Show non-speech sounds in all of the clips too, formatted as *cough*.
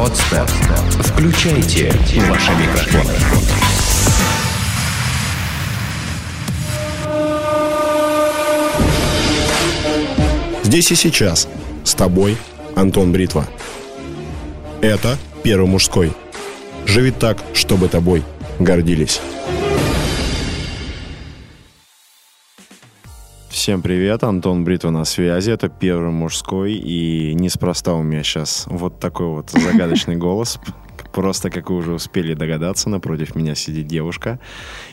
Подстер. Включайте ваши микрофоны. Здесь и сейчас. С тобой Антон Бритва. Это Первый мужской. Живи так, чтобы тобой гордились. Всем привет, Антон Бритва на связи, это Первый мужской, и неспроста у меня сейчас вот такой вот загадочный *laughs* голос, Просто, как вы уже успели догадаться, напротив меня сидит девушка.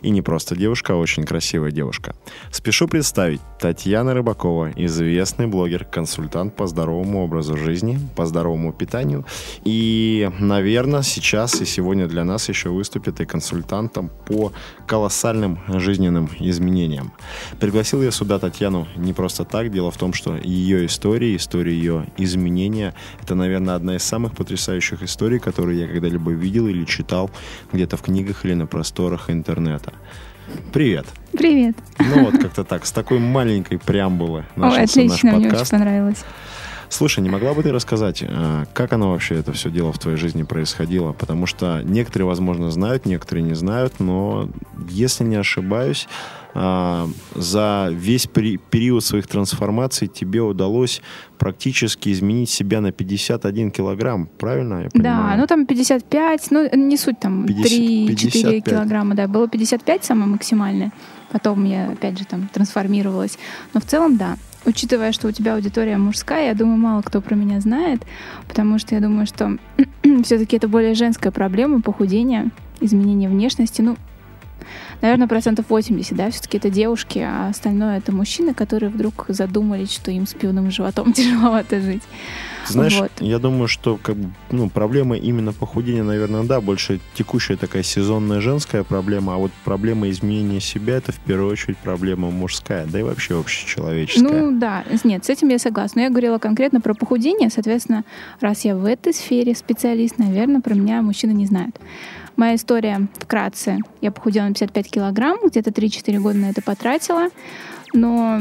И не просто девушка, а очень красивая девушка. Спешу представить Татьяна Рыбакова, известный блогер, консультант по здоровому образу жизни, по здоровому питанию. И, наверное, сейчас и сегодня для нас еще выступит и консультантом по колоссальным жизненным изменениям. Пригласил я сюда Татьяну не просто так. Дело в том, что ее история, история ее изменения, это, наверное, одна из самых потрясающих историй, которые я когда когда-либо видел или читал где-то в книгах или на просторах интернета. Привет. Привет. Ну вот как-то так, с такой маленькой преамбулы начался Ой, отлично, наш подкаст. мне очень понравилось. Слушай, не могла бы ты рассказать, э, как оно вообще это все дело в твоей жизни происходило? Потому что некоторые, возможно, знают, некоторые не знают, но если не ошибаюсь, а, за весь период своих трансформаций тебе удалось практически изменить себя на 51 килограмм, правильно я понимаю? Да, ну там 55, ну не суть там 3-4 килограмма, да, было 55 самое максимальное. Потом я опять же там трансформировалась. Но в целом, да, учитывая, что у тебя аудитория мужская, я думаю, мало кто про меня знает, потому что я думаю, что *clears throat* все-таки это более женская проблема похудения, изменения внешности. Ну, наверное, процентов 80, да, все-таки это девушки, а остальное это мужчины, которые вдруг задумались, что им с пивным животом *laughs* тяжеловато жить. Знаешь, вот. я думаю, что как ну, проблема именно похудения, наверное, да, больше текущая такая сезонная женская проблема, а вот проблема изменения себя это в первую очередь проблема мужская, да и вообще общечеловеческая. Ну да, нет, с этим я согласна. Но я говорила конкретно про похудение, соответственно, раз я в этой сфере специалист, наверное, про меня мужчины не знают. Моя история вкратце. Я похудела на 55 килограмм, где-то 3-4 года на это потратила. Но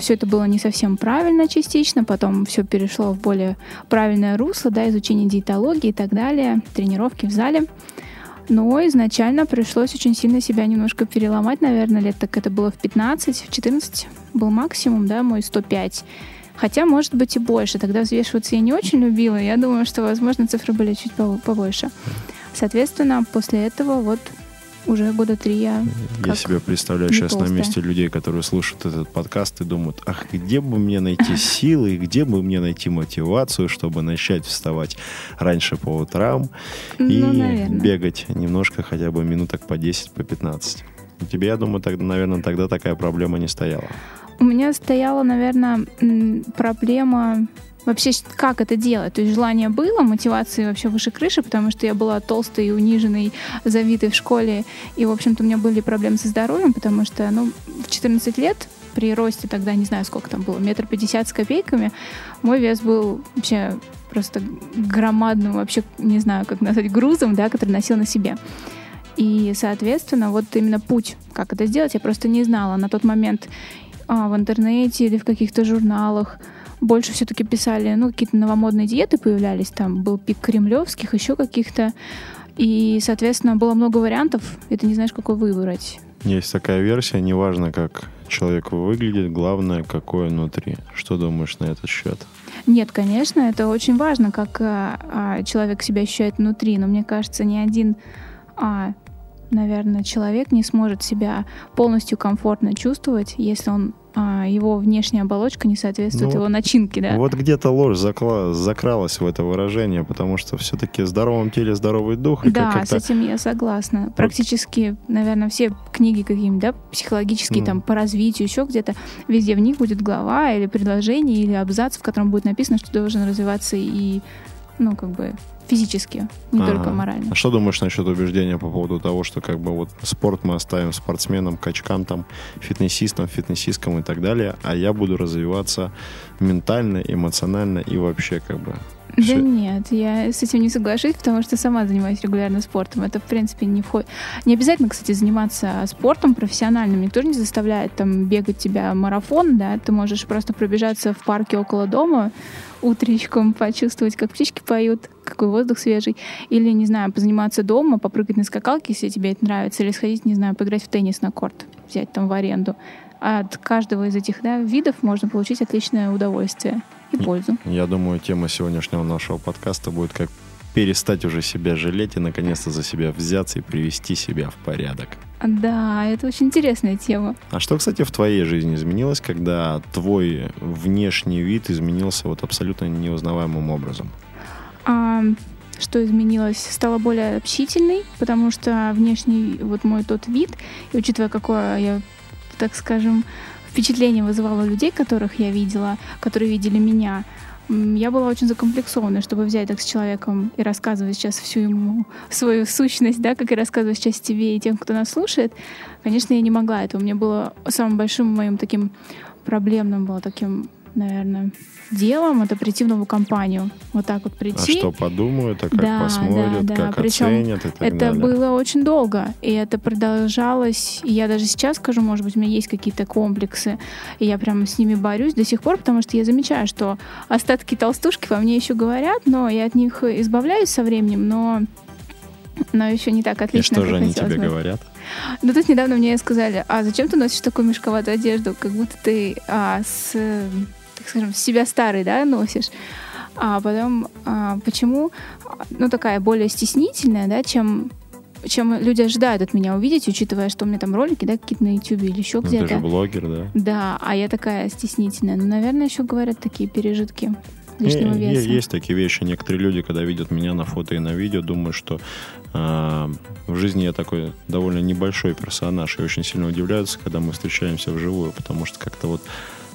все это было не совсем правильно частично, потом все перешло в более правильное русло, да, изучение диетологии и так далее, тренировки в зале. Но изначально пришлось очень сильно себя немножко переломать, наверное, лет так это было в 15, в 14 был максимум, да, мой 105. Хотя, может быть, и больше. Тогда взвешиваться я не очень любила. Я думаю, что, возможно, цифры были чуть побольше. Соответственно, после этого вот уже года три я... Я себе представляю сейчас толстая. на месте людей, которые слушают этот подкаст и думают, ах, где бы мне найти *laughs* силы, где бы мне найти мотивацию, чтобы начать вставать раньше по утрам ну, и наверное. бегать немножко, хотя бы минуток по 10, по 15. У тебя, я думаю, тогда, наверное, тогда такая проблема не стояла. У меня стояла, наверное, проблема вообще как это делать. То есть желание было, мотивации вообще выше крыши, потому что я была толстой, униженной, завитой в школе. И, в общем-то, у меня были проблемы со здоровьем, потому что, ну, в 14 лет при росте тогда, не знаю, сколько там было, метр пятьдесят с копейками, мой вес был вообще просто громадным, вообще, не знаю, как назвать, грузом, да, который носил на себе. И, соответственно, вот именно путь, как это сделать, я просто не знала. На тот момент а, в интернете или в каких-то журналах больше все-таки писали, ну, какие-то новомодные диеты появлялись, там был пик кремлевских, еще каких-то. И, соответственно, было много вариантов, и ты не знаешь, какой выбрать. Есть такая версия, неважно, как человек выглядит, главное, какое внутри. Что думаешь на этот счет? Нет, конечно, это очень важно, как а, а, человек себя ощущает внутри, но мне кажется, ни один а, наверное, человек не сможет себя полностью комфортно чувствовать, если он а, его внешняя оболочка не соответствует ну, его начинке, да? Вот где-то ложь закла- закралась в это выражение, потому что все-таки в здоровом теле здоровый дух. И да, с этим я согласна. Практически, наверное, все книги какие-нибудь, да, психологические, mm. там, по развитию, еще где-то, везде в них будет глава или предложение, или абзац, в котором будет написано, что должен развиваться и, ну, как бы, физически, не ага. только морально. А что думаешь насчет убеждения по поводу того, что как бы вот спорт мы оставим спортсменам, качкам, там, фитнесистам, фитнесисткам и так далее, а я буду развиваться ментально, эмоционально и вообще как бы да Все. нет, я с этим не соглашусь, потому что сама занимаюсь регулярно спортом. Это, в принципе, не входит... Не обязательно, кстати, заниматься спортом профессиональным. Никто не заставляет там бегать тебя марафон, да. Ты можешь просто пробежаться в парке около дома утречком, почувствовать, как птички поют, какой воздух свежий. Или, не знаю, позаниматься дома, попрыгать на скакалке, если тебе это нравится. Или сходить, не знаю, поиграть в теннис на корт, взять там в аренду. От каждого из этих да, видов можно получить отличное удовольствие и пользу. Я думаю, тема сегодняшнего нашего подкаста будет как перестать уже себя жалеть и наконец-то за себя взяться и привести себя в порядок. Да, это очень интересная тема. А что, кстати, в твоей жизни изменилось, когда твой внешний вид изменился вот абсолютно неузнаваемым образом? А, что изменилось? Стала более общительной, потому что внешний вот мой тот вид, и учитывая, какое я, так скажем, впечатление вызывало людей, которых я видела, которые видели меня, я была очень закомплексованной, чтобы взять так с человеком и рассказывать сейчас всю ему свою сущность, да, как и рассказывать сейчас тебе и тем, кто нас слушает. Конечно, я не могла этого. Мне было самым большим моим таким проблемным было таким наверное, делом это прийти в новую компанию. Вот так вот прийти. А что подумают, а как да, посмотрят, да, да. как Причем оценят и так это далее. было очень долго, и это продолжалось. И я даже сейчас скажу, может быть, у меня есть какие-то комплексы, и я прямо с ними борюсь до сих пор, потому что я замечаю, что остатки толстушки во мне еще говорят, но я от них избавляюсь со временем, но но еще не так отлично, И что же они тебе бы. говорят? Ну, тут недавно мне сказали, а зачем ты носишь такую мешковатую одежду, как будто ты а, с, скажем, себя старый, да, носишь. А потом, а, почему, ну, такая более стеснительная, да, чем чем люди ожидают от меня увидеть, учитывая, что у меня там ролики, да, какие-то на YouTube или еще Ну, ты же где-то. блогер, да? Да, а я такая стеснительная. Ну, наверное, еще говорят такие пережитки лишнего е- веса. Есть такие вещи. Некоторые люди, когда видят меня на фото и на видео, думают, что а, в жизни я такой довольно небольшой персонаж и очень сильно удивляются, когда мы встречаемся вживую, потому что как-то вот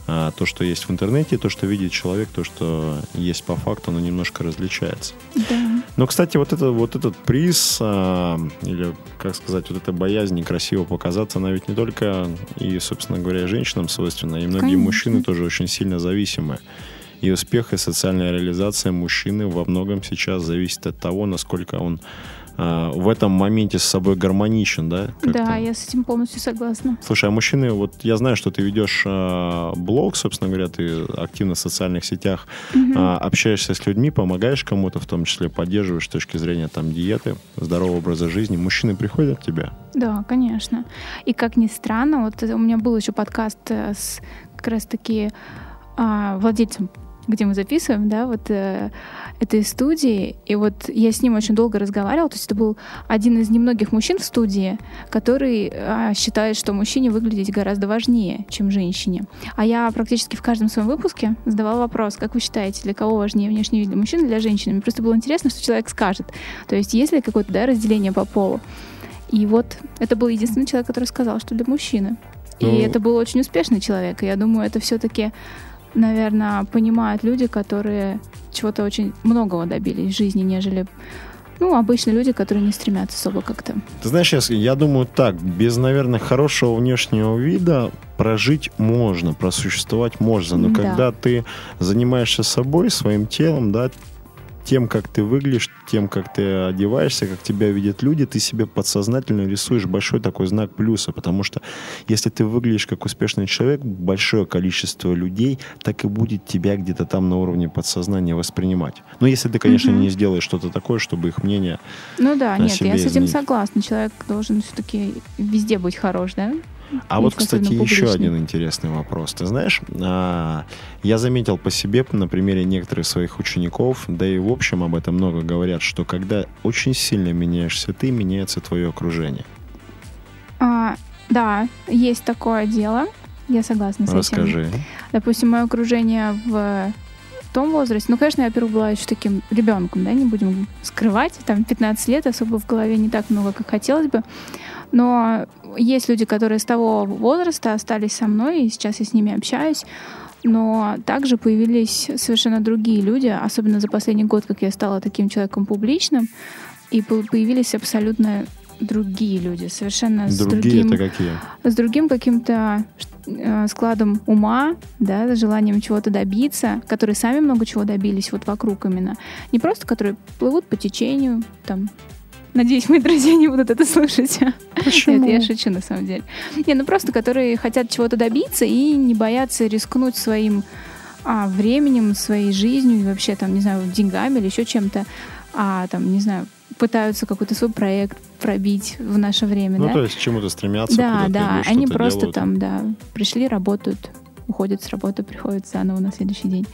а, то, что есть в интернете, то, что видит человек, то, что есть по факту, оно немножко различается. Да. Но, кстати, вот, это, вот этот приз, а, или, как сказать, вот эта боязнь некрасиво показаться, она ведь не только и, собственно говоря, женщинам свойственна, и многие Конечно. мужчины тоже очень сильно зависимы. И успех и социальная реализация мужчины во многом сейчас зависит от того, насколько он а, в этом моменте с собой гармоничен, да? как-то. Да, я с этим полностью согласна. Слушай, а мужчины, вот я знаю, что ты ведешь а, блог, собственно говоря, ты активно в социальных сетях а, общаешься с людьми, помогаешь кому-то, в том числе поддерживаешь с точки зрения там диеты, здорового образа жизни. Мужчины приходят к тебе? Да, конечно. И как ни странно, вот у меня был еще подкаст э, с как раз-таки а, владельцем, где мы записываем, да, вот э, этой студии. И вот я с ним очень долго разговаривала. То есть это был один из немногих мужчин в студии, который а, считает, что мужчине выглядеть гораздо важнее, чем женщине. А я практически в каждом своем выпуске задавала вопрос, как вы считаете, для кого важнее внешний вид, для мужчин или для женщины? Мне просто было интересно, что человек скажет. То есть есть ли какое-то да, разделение по полу? И вот это был единственный человек, который сказал, что для мужчины. И Ну- это был очень успешный человек. И я думаю, это все-таки, наверное, понимают люди, которые чего-то очень многого добились в жизни, нежели ну, обычные люди, которые не стремятся особо как-то. Ты знаешь, я, я думаю так, без, наверное, хорошего внешнего вида прожить можно, просуществовать можно, но Да. когда ты занимаешься собой, своим телом, да, тем, как ты выглядишь, тем, как ты одеваешься, как тебя видят люди, ты себе подсознательно рисуешь большой такой знак плюса, потому что если ты выглядишь как успешный человек, большое количество людей так и будет тебя где-то там на уровне подсознания воспринимать. Но если ты, конечно, Мгм. не сделаешь что-то такое, чтобы их мнение Ну да, нет, я с этим изменить. согласна. Человек должен все-таки везде быть хорош, да? А вот, кстати, еще один интересный вопрос. Ты знаешь, а, я заметил по себе на примере некоторых своих учеников, да и в общем об этом много говорят, что когда очень сильно меняешься ты, меняется твое окружение. А, да, есть такое дело. Я согласна с этим. Расскажи. Допустим, мое окружение в том возрасте, ну, конечно, я, во-первых, была еще таким ребенком, да, не будем скрывать, там 15 лет, особо в голове не так много, как хотелось бы, но есть люди, которые с того возраста остались со мной, и сейчас я с ними общаюсь, но также появились совершенно другие люди, особенно за последний год, как я стала таким человеком публичным, и по- появились абсолютно другие люди, совершенно с Другие другим это какие? с другим каким-то э, складом ума, да, желанием чего-то добиться, которые сами много чего добились вот вокруг именно. Не просто которые плывут по течению, там, Надеюсь, мои друзья не будут это слушать. *laughs* Почему? Нет, я шучу на самом деле. Не, ну просто которые хотят чего-то добиться и не боятся рискнуть своим а, временем, своей жизнью и вообще там, не знаю, деньгами или еще чем-то а там, не знаю, пытаются какой-то свой проект пробить в наше время, Ну, да? то есть чему-то стремятся, да, да, идут, они просто делают. там, да, пришли, работают, уходят с работы, приходят заново на следующий день.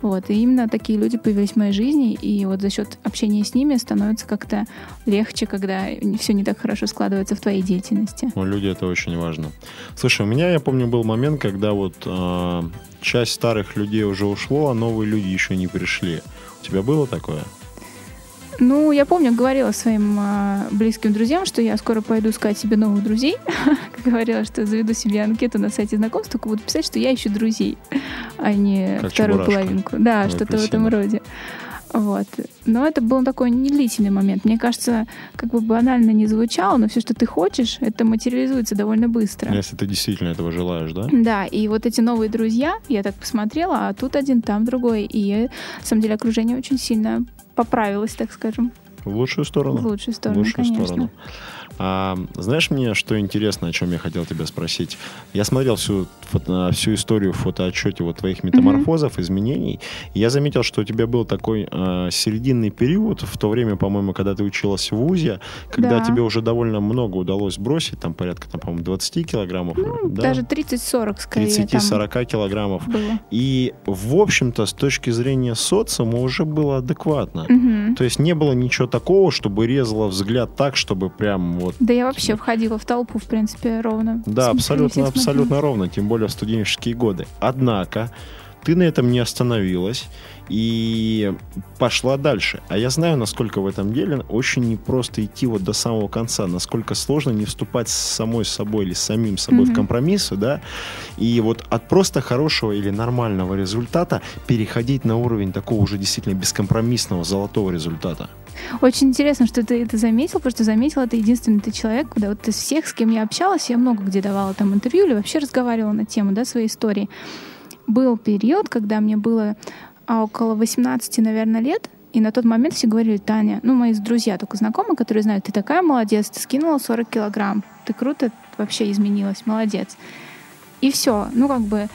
Вот, и именно такие люди появились в моей жизни, и вот за счет общения с ними становится как-то легче, когда все не так хорошо складывается в твоей деятельности. Ну, люди это очень важно. Слушай, у меня, я помню, был момент, когда вот э, часть старых людей уже ушло, а новые люди еще не пришли. У тебя было такое? Ну, я помню, говорила своим а, близким друзьям, что я скоро пойду искать себе новых друзей. *laughs* Говорила, что заведу себе анкету на сайте знакомств, только буду писать, что я ищу друзей, а не Как вторую половинку. Да, что-то в этом роде. Вот. Но это был такой недлительный момент. Мне кажется, как бы банально не звучало, но все, что ты хочешь, это материализуется довольно быстро. Если ты действительно этого желаешь, да? Да, и вот эти новые друзья, я так посмотрела, а тут один, там другой. И, на самом деле, окружение очень сильно поправилось, так скажем, В лучшую сторону? в лучшую В сторону, лучшую конечно. сторону. А, знаешь мне, что интересно, о чем я хотел тебя спросить? Я смотрел всю, фото- всю историю в фотоотчете вот твоих метаморфозов, изменений. И я заметил, что у тебя был такой а, серединный период, в то время, по-моему, когда ты училась в ВУЗе, когда Да. тебе уже довольно много удалось бросить, там порядка, там, по-моему, 20 килограммов. Ну, да? Даже 30-40 скорее там 30-40 килограммов. было. И, в общем-то, с точки зрения социума уже было адекватно. Мгм. То есть не было ничего такого, чтобы резало взгляд так, чтобы прям вот Да я вообще входила в толпу, в принципе, ровно. Да, абсолютно, абсолютно ровно, тем более в студенческие годы. Однако ты на этом не остановилась и пошла дальше. А я знаю, насколько в этом деле очень непросто идти вот до самого конца, насколько сложно не вступать с самой собой или с самим собой в Мгм. компромиссы, да, и вот от просто хорошего или нормального результата переходить на уровень такого уже действительно бескомпромиссного золотого результата. Очень интересно, что ты это заметил, потому что заметил это единственный ты человек, когда вот из всех, с кем я общалась, я много где давала там интервью или вообще разговаривала на тему, да, своей истории. Был период, когда мне было а, около 18, наверное, лет, и на тот момент все говорили, Таня, ну, мои друзья, только знакомые, которые знают, ты такая молодец, ты скинула 40 килограмм, ты круто вообще изменилась, молодец. И все, ну, как бы,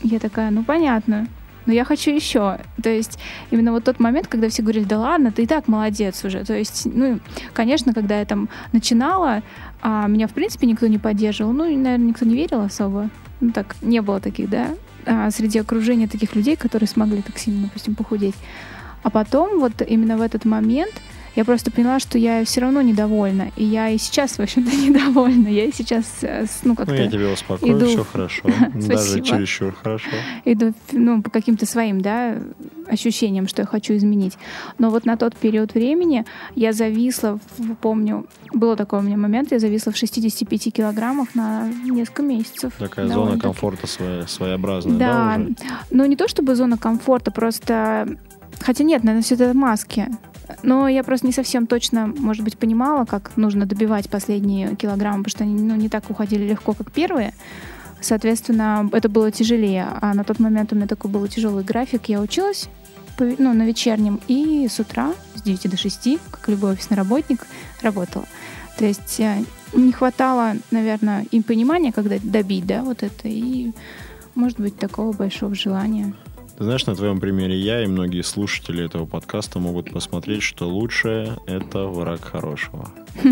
я такая, ну, понятно, но я хочу еще. То есть именно вот тот момент, когда все говорили, да ладно, ты и так молодец уже. То есть, ну, конечно, когда я там начинала, а, меня, в принципе, никто не поддерживал. Ну, наверное, никто не верил особо. Ну, так, не было таких, да, а, среди окружения таких людей, которые смогли так сильно, допустим, похудеть. А потом, вот именно в этот момент, я просто поняла, что я все равно недовольна. И я и сейчас, в общем-то, *laughs* недовольна. Я и сейчас, э, ну, Ну, как-то я тебя успокою, иду. все хорошо. *laughs* Даже чересчур хорошо. иду ну, по каким-то своим да, ощущениям, что я хочу изменить. Но вот на тот период времени я зависла, помню, был такой у меня момент, я зависла в 65 килограммах на несколько месяцев. Такая зона комфорта своя, своеобразная, да, Да, ну не то чтобы зона комфорта, просто... Хотя нет, наверное, все это маски. Но я просто не совсем точно, может быть, понимала, как нужно добивать последние килограммы, потому что они ну, не так уходили легко, как первые. Соответственно, это было тяжелее. А на тот момент у меня такой был тяжелый график. Я училась ну, на вечернем и с утра с 9 до 6, как любой офисный работник, работала. То есть э, не хватало, наверное, им понимания, когда добить, да, вот это, и, может быть, такого большого желания. Ты знаешь, на твоем примере я и многие слушатели этого подкаста могут посмотреть, что лучшее — это враг хорошего. *laughs*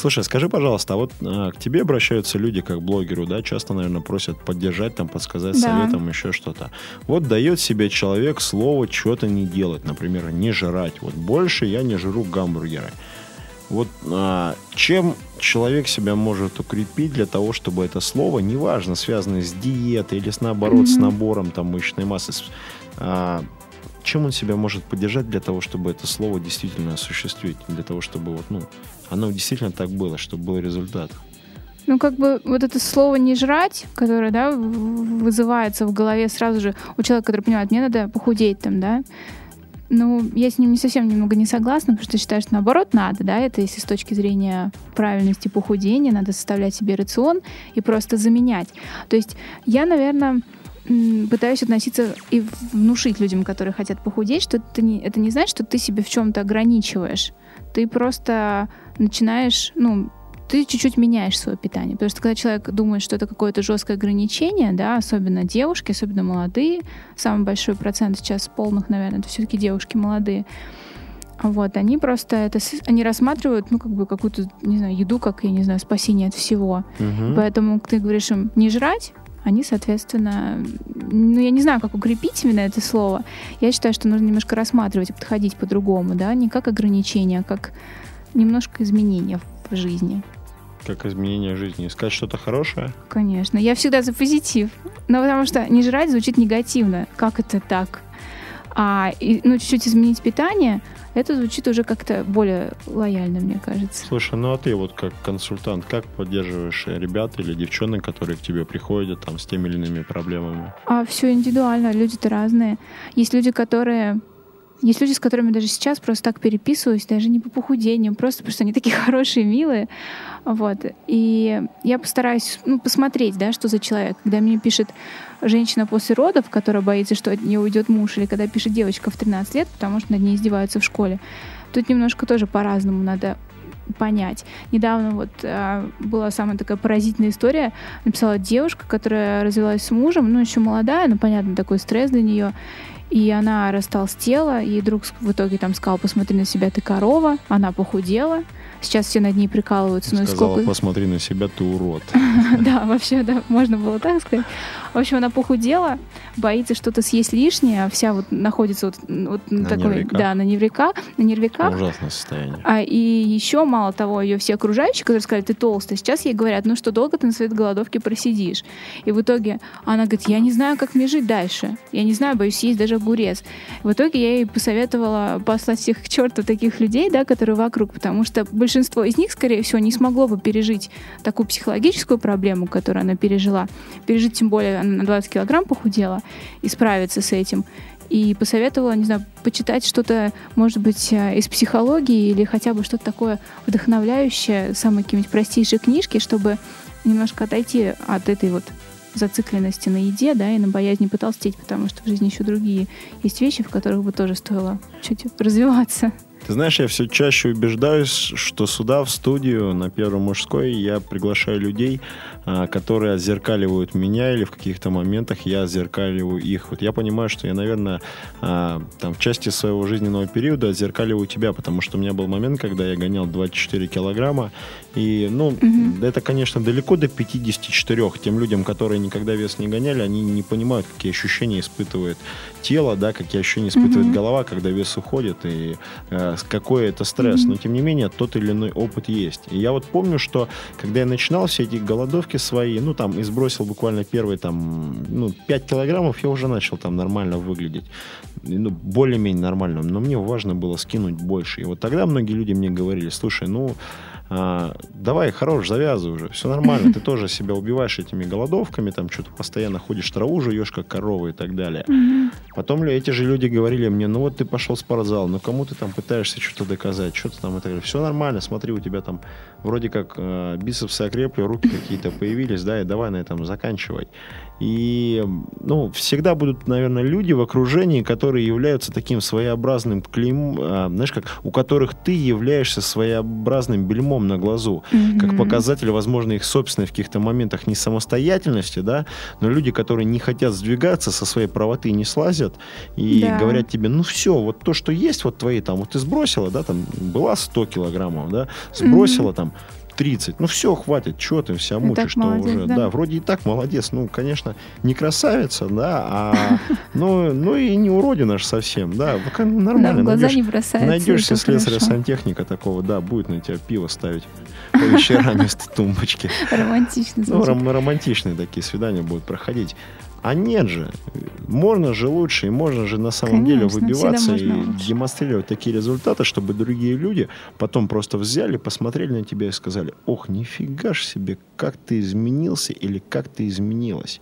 Слушай, скажи, пожалуйста, а вот а, к тебе обращаются люди как блогеру, да, часто, наверное, просят поддержать, там, подсказать Да. советом, еще что-то. Вот дает себе человек слово что-то не делать, например, не жрать. Вот больше я не жру гамбургеры. Вот а, чем человек себя может укрепить для того, чтобы это слово, неважно, связанное с диетой или с наоборот с Мгм. набором там мышечной массы, с- а, чем он себя может поддержать для того, чтобы это слово действительно осуществить, для того, чтобы вот, ну, оно действительно так было, чтобы был результат. Ну, как бы вот это слово «не жрать», которое, да, вызывается в голове сразу же у человека, который понимает, мне надо похудеть там, да, ну, я с ним не совсем немного не согласна, потому что считаю, что наоборот надо, да, это если с точки зрения правильности похудения, надо составлять себе рацион и просто заменять. То есть я, наверное, пытаюсь относиться и внушить людям, которые хотят похудеть, что это не, это не значит, что ты себя в чем-то ограничиваешь. Ты просто начинаешь, ну, ты чуть-чуть меняешь свое питание. Потому что когда человек думает, что это какое-то жесткое ограничение, да, особенно девушки, особенно молодые, самый большой процент сейчас полных, наверное, это все-таки девушки молодые, вот, они просто это, они рассматривают, ну, как бы какую-то, не знаю, еду, как, я не знаю, спасение от всего. Мгм. Поэтому ты говоришь им не жрать, они, соответственно, ну, я не знаю, как укрепить именно это слово. Я считаю, что нужно немножко рассматривать подходить по-другому, да, не как ограничение, а как немножко изменения в жизни. Как изменение жизни. Искать что-то хорошее? Конечно. Я всегда за позитив. Но потому что не жрать звучит негативно. Как это так? А и, ну, чуть-чуть изменить питание, это звучит уже как-то более лояльно, мне кажется. Слушай, ну а ты вот как консультант, как поддерживаешь э, ребят или девчонок, которые к тебе приходят там с теми или иными проблемами? А все индивидуально, люди-то разные. Есть люди, которые... Есть люди, с которыми даже сейчас просто так переписываюсь, даже не по похудению, просто потому что они такие *laughs* хорошие, милые. Вот. И я постараюсь ну, посмотреть, да, что за человек. Когда мне пишет женщина после родов, которая боится, что от нее уйдет муж, или когда пишет девочка в 13 лет, потому что над ней издеваются в школе, тут немножко тоже по-разному надо понять. Недавно вот а, была самая такая поразительная история. Написала девушка, которая развелась с мужем, ну, еще молодая, но, понятно, такой стресс для нее. И она растолстела, и друг в итоге там сказал, посмотри на себя, ты корова. Она похудела. Сейчас все над ней прикалываются. Ну Сказала, сколько... посмотри на себя, ты урод. *laughs* Да, вообще, да, можно было так сказать. В общем, она похудела, боится что-то съесть лишнее, вся вот находится вот, вот на такой, да, на нервиках, на нервиках. Ужасное состояние. А, и еще, мало того, ее все окружающие, которые сказали, ты толстая, сейчас ей говорят, ну что, долго ты на своей голодовке просидишь? И в итоге она говорит, я не знаю, как мне жить дальше. Я не знаю, боюсь съесть даже огурец. В итоге я ей посоветовала послать всех к черту таких людей, да, которые вокруг, потому что большинство из них, скорее всего, не смогло бы пережить такую психологическую проблему, которую она пережила. Пережить, тем более, она на 20 килограмм похудела, и справиться с этим и посоветовала, не знаю, почитать что-то, может быть, э, из психологии или хотя бы что-то такое вдохновляющее, самые какие-нибудь простейшие книжки, чтобы немножко отойти от этой вот зацикленности на еде, да, и на боязни потолстеть, потому что в жизни еще другие есть вещи, в которых бы тоже стоило чуть развиваться. Ты знаешь, я все чаще убеждаюсь, что сюда, в студию, на Первой мужской, я приглашаю людей, а, которые отзеркаливают меня, или в каких-то моментах я отзеркаливаю их. Вот я понимаю, что я, наверное, а, там, в части своего жизненного периода отзеркаливаю тебя, потому что у меня был момент, когда я гонял 24 килограмма, и, ну, Мгм. это, конечно, далеко до 54. Тем людям, которые никогда вес не гоняли, они не понимают, какие ощущения испытывает тело, да, какие ощущения испытывает Мгм. голова, когда вес уходит, и э, какой это стресс. Мгм. Но, тем не менее, тот или иной опыт есть. И я вот помню, что когда я начинал все эти голодовки свои, ну, там, и сбросил буквально первые, там, ну, 5 килограммов, я уже начал там нормально выглядеть. Ну, более-менее нормально. Но мне важно было скинуть больше. И вот тогда многие люди мне говорили, слушай, ну, а, давай, хорош, завязывай уже, все нормально, ты тоже себя убиваешь этими голодовками, там что-то постоянно ходишь, траву жуешь, как корова и так далее. Потом эти же люди говорили мне, ну вот ты пошел в спортзал, ну кому ты там пытаешься что-то доказать, что ты там и так далее. Все нормально, смотри, у тебя там вроде как э, бицепсы окрепли, руки какие-то появились, да, и давай на этом заканчивай. И, ну, всегда будут, наверное, люди в окружении, которые являются таким своеобразным клейм, а, знаешь, как у которых ты являешься своеобразным бельмом на глазу, как Мгм. показатель, возможно, их собственной в каких-то моментах не самостоятельности, да, но люди, которые не хотят сдвигаться со своей правоты, не слазят и Да. говорят тебе, ну все, вот то, что есть, вот твои там, вот ты сбросила, да, там была 100 килограммов, да, сбросила там 30. Ну все, хватит, что ты так мучаешь-то молодец, уже. да? вроде и так молодец. Ну, конечно, не красавица, да, а *laughs* ну, ну и не уродина ж совсем, да. Ну, Да, Нормально. в глаза найдешь- не бросается. Найдешь это себе слесаря хорошо. сантехника такого, да, будет на тебя пиво ставить по вечерам вместо тумбочки. *laughs* Романтично Ну, ром- романтичные такие свидания будут проходить. А нет же, можно же лучше, и можно же на самом деле Конечно, выбиваться всегда и лучше. демонстрировать такие результаты, чтобы другие люди потом просто взяли, посмотрели на тебя и сказали, ох, нифига ж себе, как ты изменился или как ты изменилась.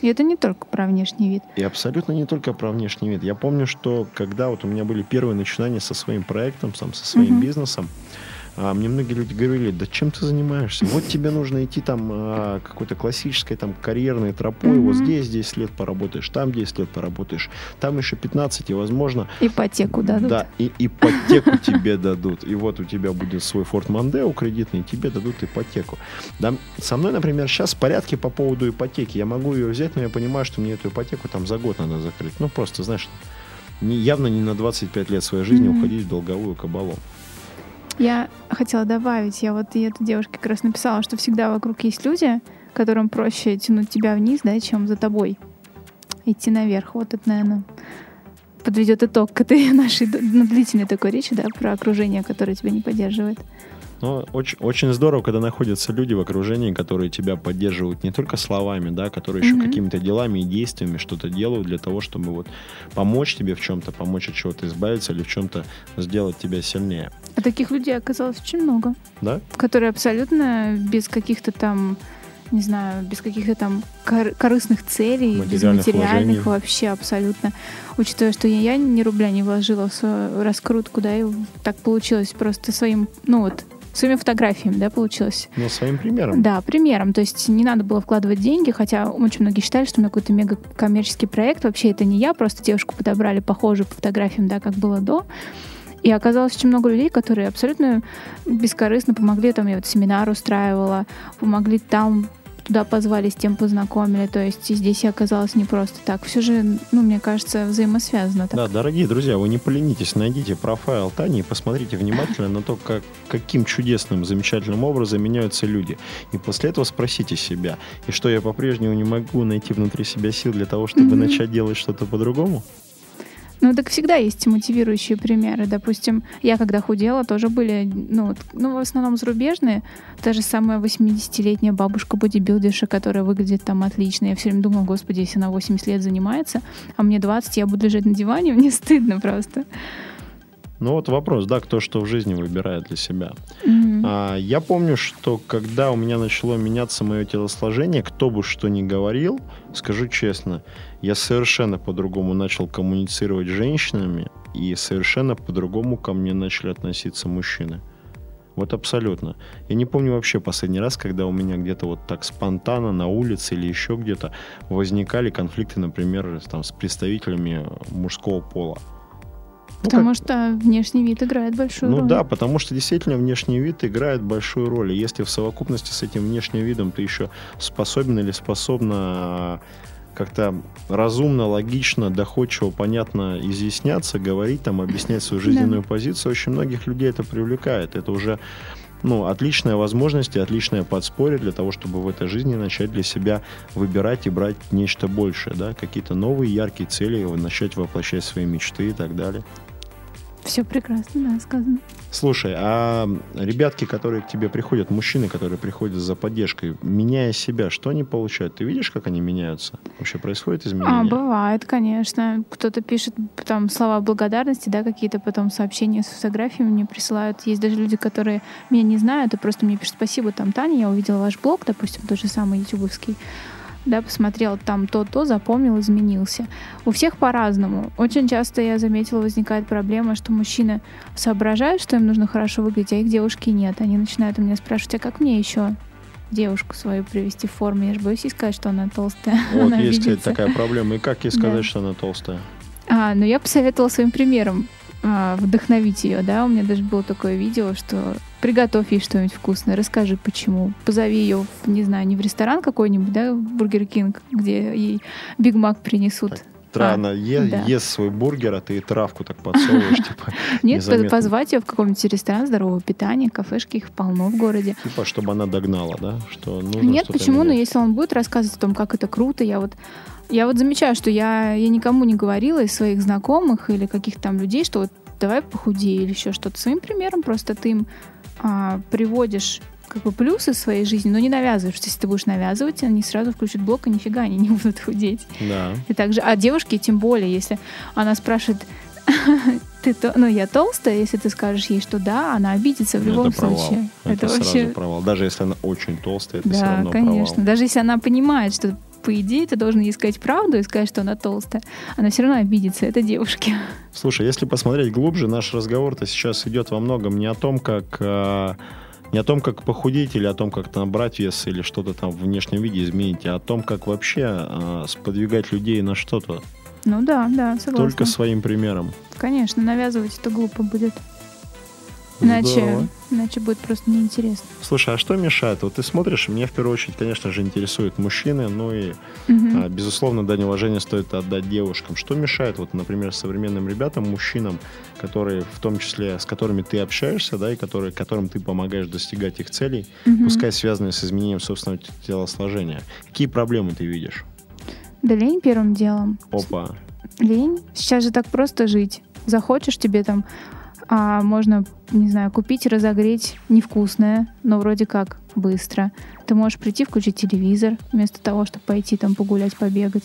И это не только про внешний вид. И абсолютно не только про внешний вид. Я помню, что когда вот у меня были первые начинания со своим проектом, сам, со своим Мгм. бизнесом, а, мне многие люди говорили, да чем ты занимаешься? Вот тебе нужно идти там а, какой-то классической там карьерной тропой, вот здесь 10 лет поработаешь, там 10 лет поработаешь, там еще 15, и возможно... Ипотеку дадут. Да, и ипотеку тебе дадут. И вот у тебя будет свой Форт Мондео кредитный, и тебе дадут ипотеку. Да, со мной, например, сейчас порядки по поводу ипотеки. Я могу ее взять, но я понимаю, что мне эту ипотеку там за год надо закрыть. Ну, просто, знаешь, не, явно не на 25 лет своей жизни Мгм. уходить в долговую кабалу. Я хотела добавить, я вот и этой девушке как раз написала, что всегда вокруг есть люди, которым проще тянуть тебя вниз, да, чем за тобой идти наверх. Вот это, наверное, подведет итог к этой *laughs* нашей ну, длительной такой речи, да, про окружение, которое тебя не поддерживает. Но очень, очень здорово, когда находятся люди в окружении, которые тебя поддерживают не только словами, да, которые еще Мгм. какими-то делами и действиями что-то делают для того, чтобы вот помочь тебе в чем-то, помочь от чего-то избавиться или в чем-то сделать тебя сильнее. А таких людей оказалось очень много, Да? которые абсолютно без каких-то там не знаю, без каких-то там кор- корыстных целей, без Материальных материальных вложений. вообще абсолютно. Учитывая, что я, я ни рубля не вложила в свою раскрутку, да, и так получилось просто своим, ну вот, своими фотографиями, да, получилось. Ну, своим примером. Да, примером. То есть не надо было вкладывать деньги, хотя очень многие считали, что у меня какой-то мега коммерческий проект. Вообще это не я, просто девушку подобрали похожую по фотографиям, да, как было до. И оказалось очень много людей, которые абсолютно бескорыстно помогли. Там я вот семинар устраивала, помогли там, туда позвали, с тем познакомили. То есть здесь я оказалась не просто так. Все же, ну, мне кажется, взаимосвязано. Так. Да, дорогие друзья, вы не поленитесь, найдите профайл Тани и посмотрите внимательно на то, как, каким чудесным, замечательным образом меняются люди. И после этого спросите себя, и что я по-прежнему не могу найти внутри себя сил для того, чтобы Мгм. начать делать что-то по-другому? Ну, так всегда есть мотивирующие примеры. Допустим, я когда худела, тоже были, ну, ну в основном зарубежные. Та же самая 80-летняя бабушка бодибилдерша, которая выглядит там отлично. Я все время думала, господи, если она 80 лет занимается, а мне 20, я буду лежать на диване, *laughs* мне стыдно просто. Ну вот вопрос, да, кто что в жизни выбирает для себя. Мгм. А, я помню, что когда у меня начало меняться мое телосложение, кто бы что ни говорил, скажу честно, я совершенно по-другому начал коммуницировать с женщинами, и совершенно по-другому ко мне начали относиться мужчины. Вот абсолютно. Я не помню вообще последний раз, когда у меня где-то вот так спонтанно на улице или еще где-то возникали конфликты, например, там, с представителями мужского пола. Ну, Потому как- что внешний вид играет большую ну роль. да, потому что действительно внешний вид играет большую роль. И если в совокупности с этим внешним видом ты еще способен или способна а, как-то разумно, логично, доходчиво, понятно изъясняться, говорить, там, объяснять свою *laughs* жизненную позицию, очень многих людей это привлекает. Это уже ну, отличная возможность и отличное подспорье для того, чтобы в этой жизни начать для себя выбирать и брать нечто большее, да, какие-то новые яркие цели, начать воплощать свои мечты и так далее. Все прекрасно, да, сказано. Слушай, а ребятки, которые к тебе приходят, мужчины, которые приходят за поддержкой, меняя себя, что они получают? Ты видишь, как они меняются? Вообще происходит А, изменение? бывает, конечно. Кто-то пишет там слова благодарности, да, какие-то потом сообщения с фотографиями мне присылают. Есть даже люди, которые меня не знают, и просто мне пишут спасибо, там, Таня, я увидела ваш блог, допустим, тот же самый ютубовский. Да, посмотрел там то-то, запомнил, изменился. У всех по-разному. Очень часто я заметила, возникает проблема, что мужчины соображают, что им нужно хорошо выглядеть, а их девушки нет. Они начинают у меня спрашивать, а как мне еще девушку свою привести в форму? Я же боюсь ей сказать, что она толстая. *laughs* Вот она есть, кстати, обидится. такая проблема. И как ей сказать, Да. что она толстая? А, ну я посоветовала своим примером а, вдохновить ее, да. У меня даже было такое видео, что приготовь ей что-нибудь вкусное, расскажи почему. Позови ее, не знаю, не в ресторан какой-нибудь, да, в Burger King, где ей Big Mac принесут. Тра, А, она е- да. ест свой бургер, а ты травку так подсовываешь, *laughs* типа, Нет, позвать ее в какой-нибудь ресторан здорового питания, кафешки, их полно в городе. типа, чтобы она догнала, да? Что нужно Нет, почему? Но менять. если он будет рассказывать о том, как это круто, я вот я вот замечаю, что я, я никому не говорила из своих знакомых или каких-то там людей, что вот давай похудей или еще что-то. Своим примером просто ты им а, приводишь как бы плюсы своей жизни, но не навязываешь. Если ты будешь навязывать, они сразу включат блок, и нифига они не будут худеть. Да. И также, а девушки тем более, если она спрашивает, ты то, ну я толстая, если ты скажешь ей, что да, она обидится в Ну, любом это провал. случае. Это, вообще сразу провал. Даже если она очень толстая, это все да, равно конечно. провал. Даже если она понимает, что по идее, ты должен ей сказать правду и сказать, что она толстая. Она все равно обидится, это девушки. Слушай, если посмотреть глубже, наш разговор-то сейчас идет во многом не о том, как э, не о том, как похудеть или о том, как набрать вес или что-то там в внешнем виде изменить, а о том, как вообще э, сподвигать людей на что-то. Ну да, да, согласна. Только своим примером. Конечно, навязывать это глупо будет. Иначе, Здорово. иначе будет просто неинтересно. Слушай, а что мешает? Вот ты смотришь, меня в первую очередь, конечно же, интересуют мужчины, ну и, Мгм. а, безусловно, дань уважения стоит отдать девушкам. Что мешает, вот, например, современным ребятам, мужчинам, которые, в том числе, с которыми ты общаешься, да, и которые, которым ты помогаешь достигать их целей, Мгм. пускай связанные с изменением собственного телосложения. Какие проблемы ты видишь? Да лень первым делом. Опа. Лень. Сейчас же так просто жить. Захочешь тебе там, а, можно, не знаю, купить и разогреть невкусное, но вроде как быстро. Ты можешь прийти, включить телевизор, вместо того, чтобы пойти там погулять, побегать.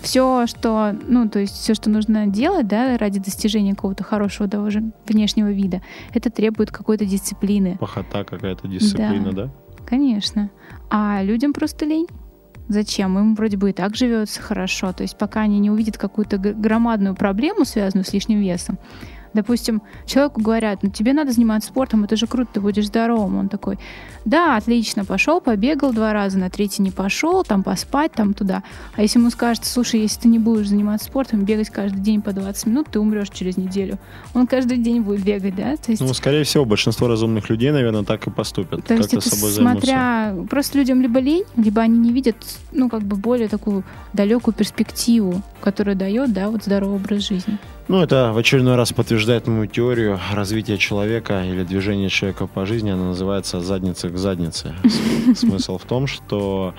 Все, что, ну, то есть все, что нужно делать, да, ради достижения какого-то хорошего даже внешнего вида, это требует какой-то дисциплины. Похота какая-то, дисциплина, да? Конечно. А людям просто лень. Зачем? Им вроде бы и так живется хорошо. То есть пока они не увидят какую-то громадную проблему, связанную с лишним весом, Допустим, человеку говорят, ну тебе надо заниматься спортом, это же круто, ты будешь здоровым. Он такой, да, отлично, пошел, побегал два раза, на третий не пошел, там поспать, там туда. А если ему скажут, слушай, если ты не будешь заниматься спортом, бегать каждый день по 20 минут, ты умрешь через неделю. Он каждый день будет бегать, да? То есть, Ну, скорее всего, большинство разумных людей, наверное, так и поступят. то есть это собой займутся. смотря... Просто людям либо лень, либо они не видят, ну, как бы более такую далекую перспективу, которая дает, да, вот здоровый образ жизни. Ну, это в очередной раз подтверждает мою теорию развития человека или движения человека по жизни. Она называется «задница к заднице». Смысл в том, что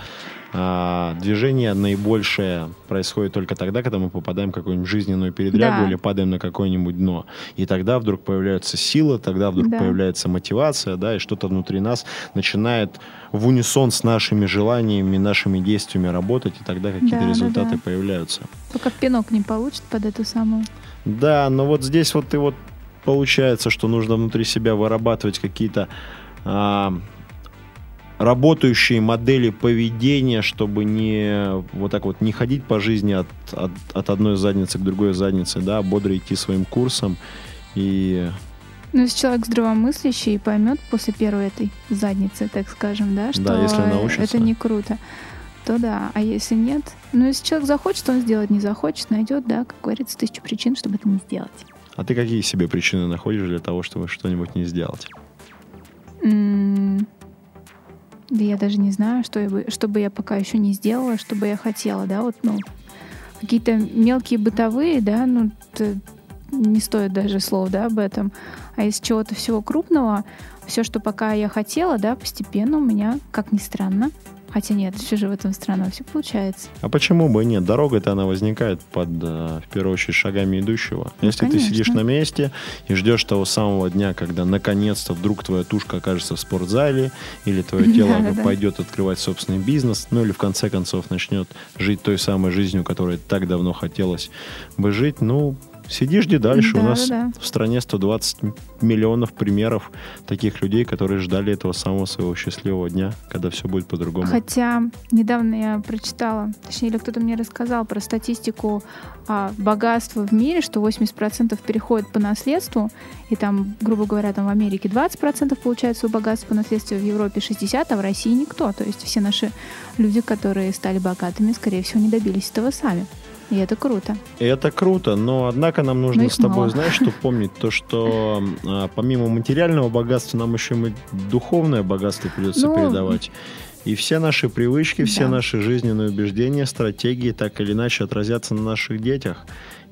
а, движение наибольшее происходит только тогда, когда мы попадаем в какую-нибудь жизненную передрягу Да. или падаем на какое-нибудь дно. И тогда вдруг появляется сила, тогда вдруг Да. появляется мотивация, да, и что-то внутри нас начинает в унисон с нашими желаниями, нашими действиями работать, и тогда какие-то Да, да, результаты да. появляются. Пока пинок не получит под эту самую. Да, но вот здесь вот и вот получается, что нужно внутри себя вырабатывать какие-то а, работающие модели поведения, чтобы не вот так вот не ходить по жизни от, от, от одной задницы к другой заднице, да, а бодро идти своим курсом и Ну, если человек здравомыслящий и поймет после первой этой задницы, так скажем, да, что Да, если научится. это не круто, то да. А если нет, ну, если человек захочет, он сделать не захочет, найдет, да, как говорится, тысячу причин, чтобы это не сделать. А ты какие себе причины находишь для того, чтобы что-нибудь не сделать? М, Да я даже не знаю, что, я бы, что бы я пока еще не сделала, что бы я хотела, да, вот, ну, какие-то мелкие бытовые, да, ну, не стоит даже слов, да, об этом. А из чего-то всего крупного, все, что пока я хотела, да, постепенно у меня, как ни странно, хотя нет, все же в этом странно, все получается. А почему бы и нет? Дорога-то она возникает под, э, в первую очередь, шагами идущего. Ну, Если ты конечно. сидишь на месте и ждешь того самого дня, когда наконец-то вдруг твоя тушка окажется в спортзале, или твое *laughs* тело Да-да-да. пойдет открывать собственный бизнес, ну или в конце концов начнет жить той самой жизнью, которой так давно хотелось бы жить, ну, сиди, жди дальше. У нас Да-да-да. в стране 120 миллионов примеров таких людей, которые ждали этого самого своего счастливого дня, когда все будет по-другому. Хотя недавно я прочитала, точнее, или кто-то мне рассказал про статистику а, богатства в мире, что 80% переходит по наследству, и там, грубо говоря, там в Америке 20% получает свое богатство по наследству, в Европе 60%, а в России никто. То есть все наши люди, которые стали богатыми, скорее всего, не добились этого сами. И это круто. И Это круто, но однако нам нужно Но их с тобой, мало. знаешь, что *laughs* помнить? То, что а, помимо материального богатства нам еще и духовное богатство придется Ну, передавать. И все наши привычки, все Да. наши жизненные убеждения, стратегии так или иначе отразятся на наших детях.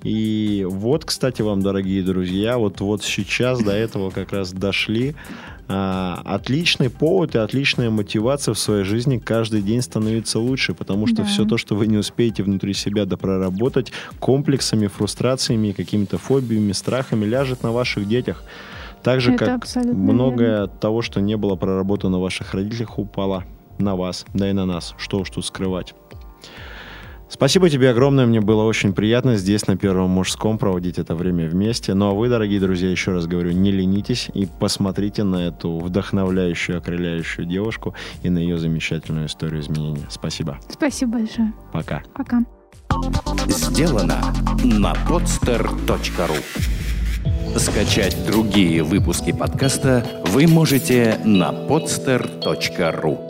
И вот, кстати, вам, дорогие друзья, вот, вот сейчас до этого как раз дошли. А, отличный повод и отличная мотивация в своей жизни каждый день становиться лучше, потому что Да. все то, что вы не успеете внутри себя допроработать, комплексами, фрустрациями, какими-то фобиями, страхами ляжет на ваших детях. Так же, Это как многое того, что не было проработано в ваших родителях, упало на вас, да и на нас. Что уж тут скрывать. Спасибо тебе огромное, мне было очень приятно здесь на Первом мужском проводить это время вместе. Ну а вы, дорогие друзья, еще раз говорю, не ленитесь и посмотрите на эту вдохновляющую, окрыляющую девушку и на ее замечательную историю изменения. Спасибо. Спасибо большое. Пока. Пока. Сделано на podster.ru Скачать другие выпуски подкаста вы можете на podster.ru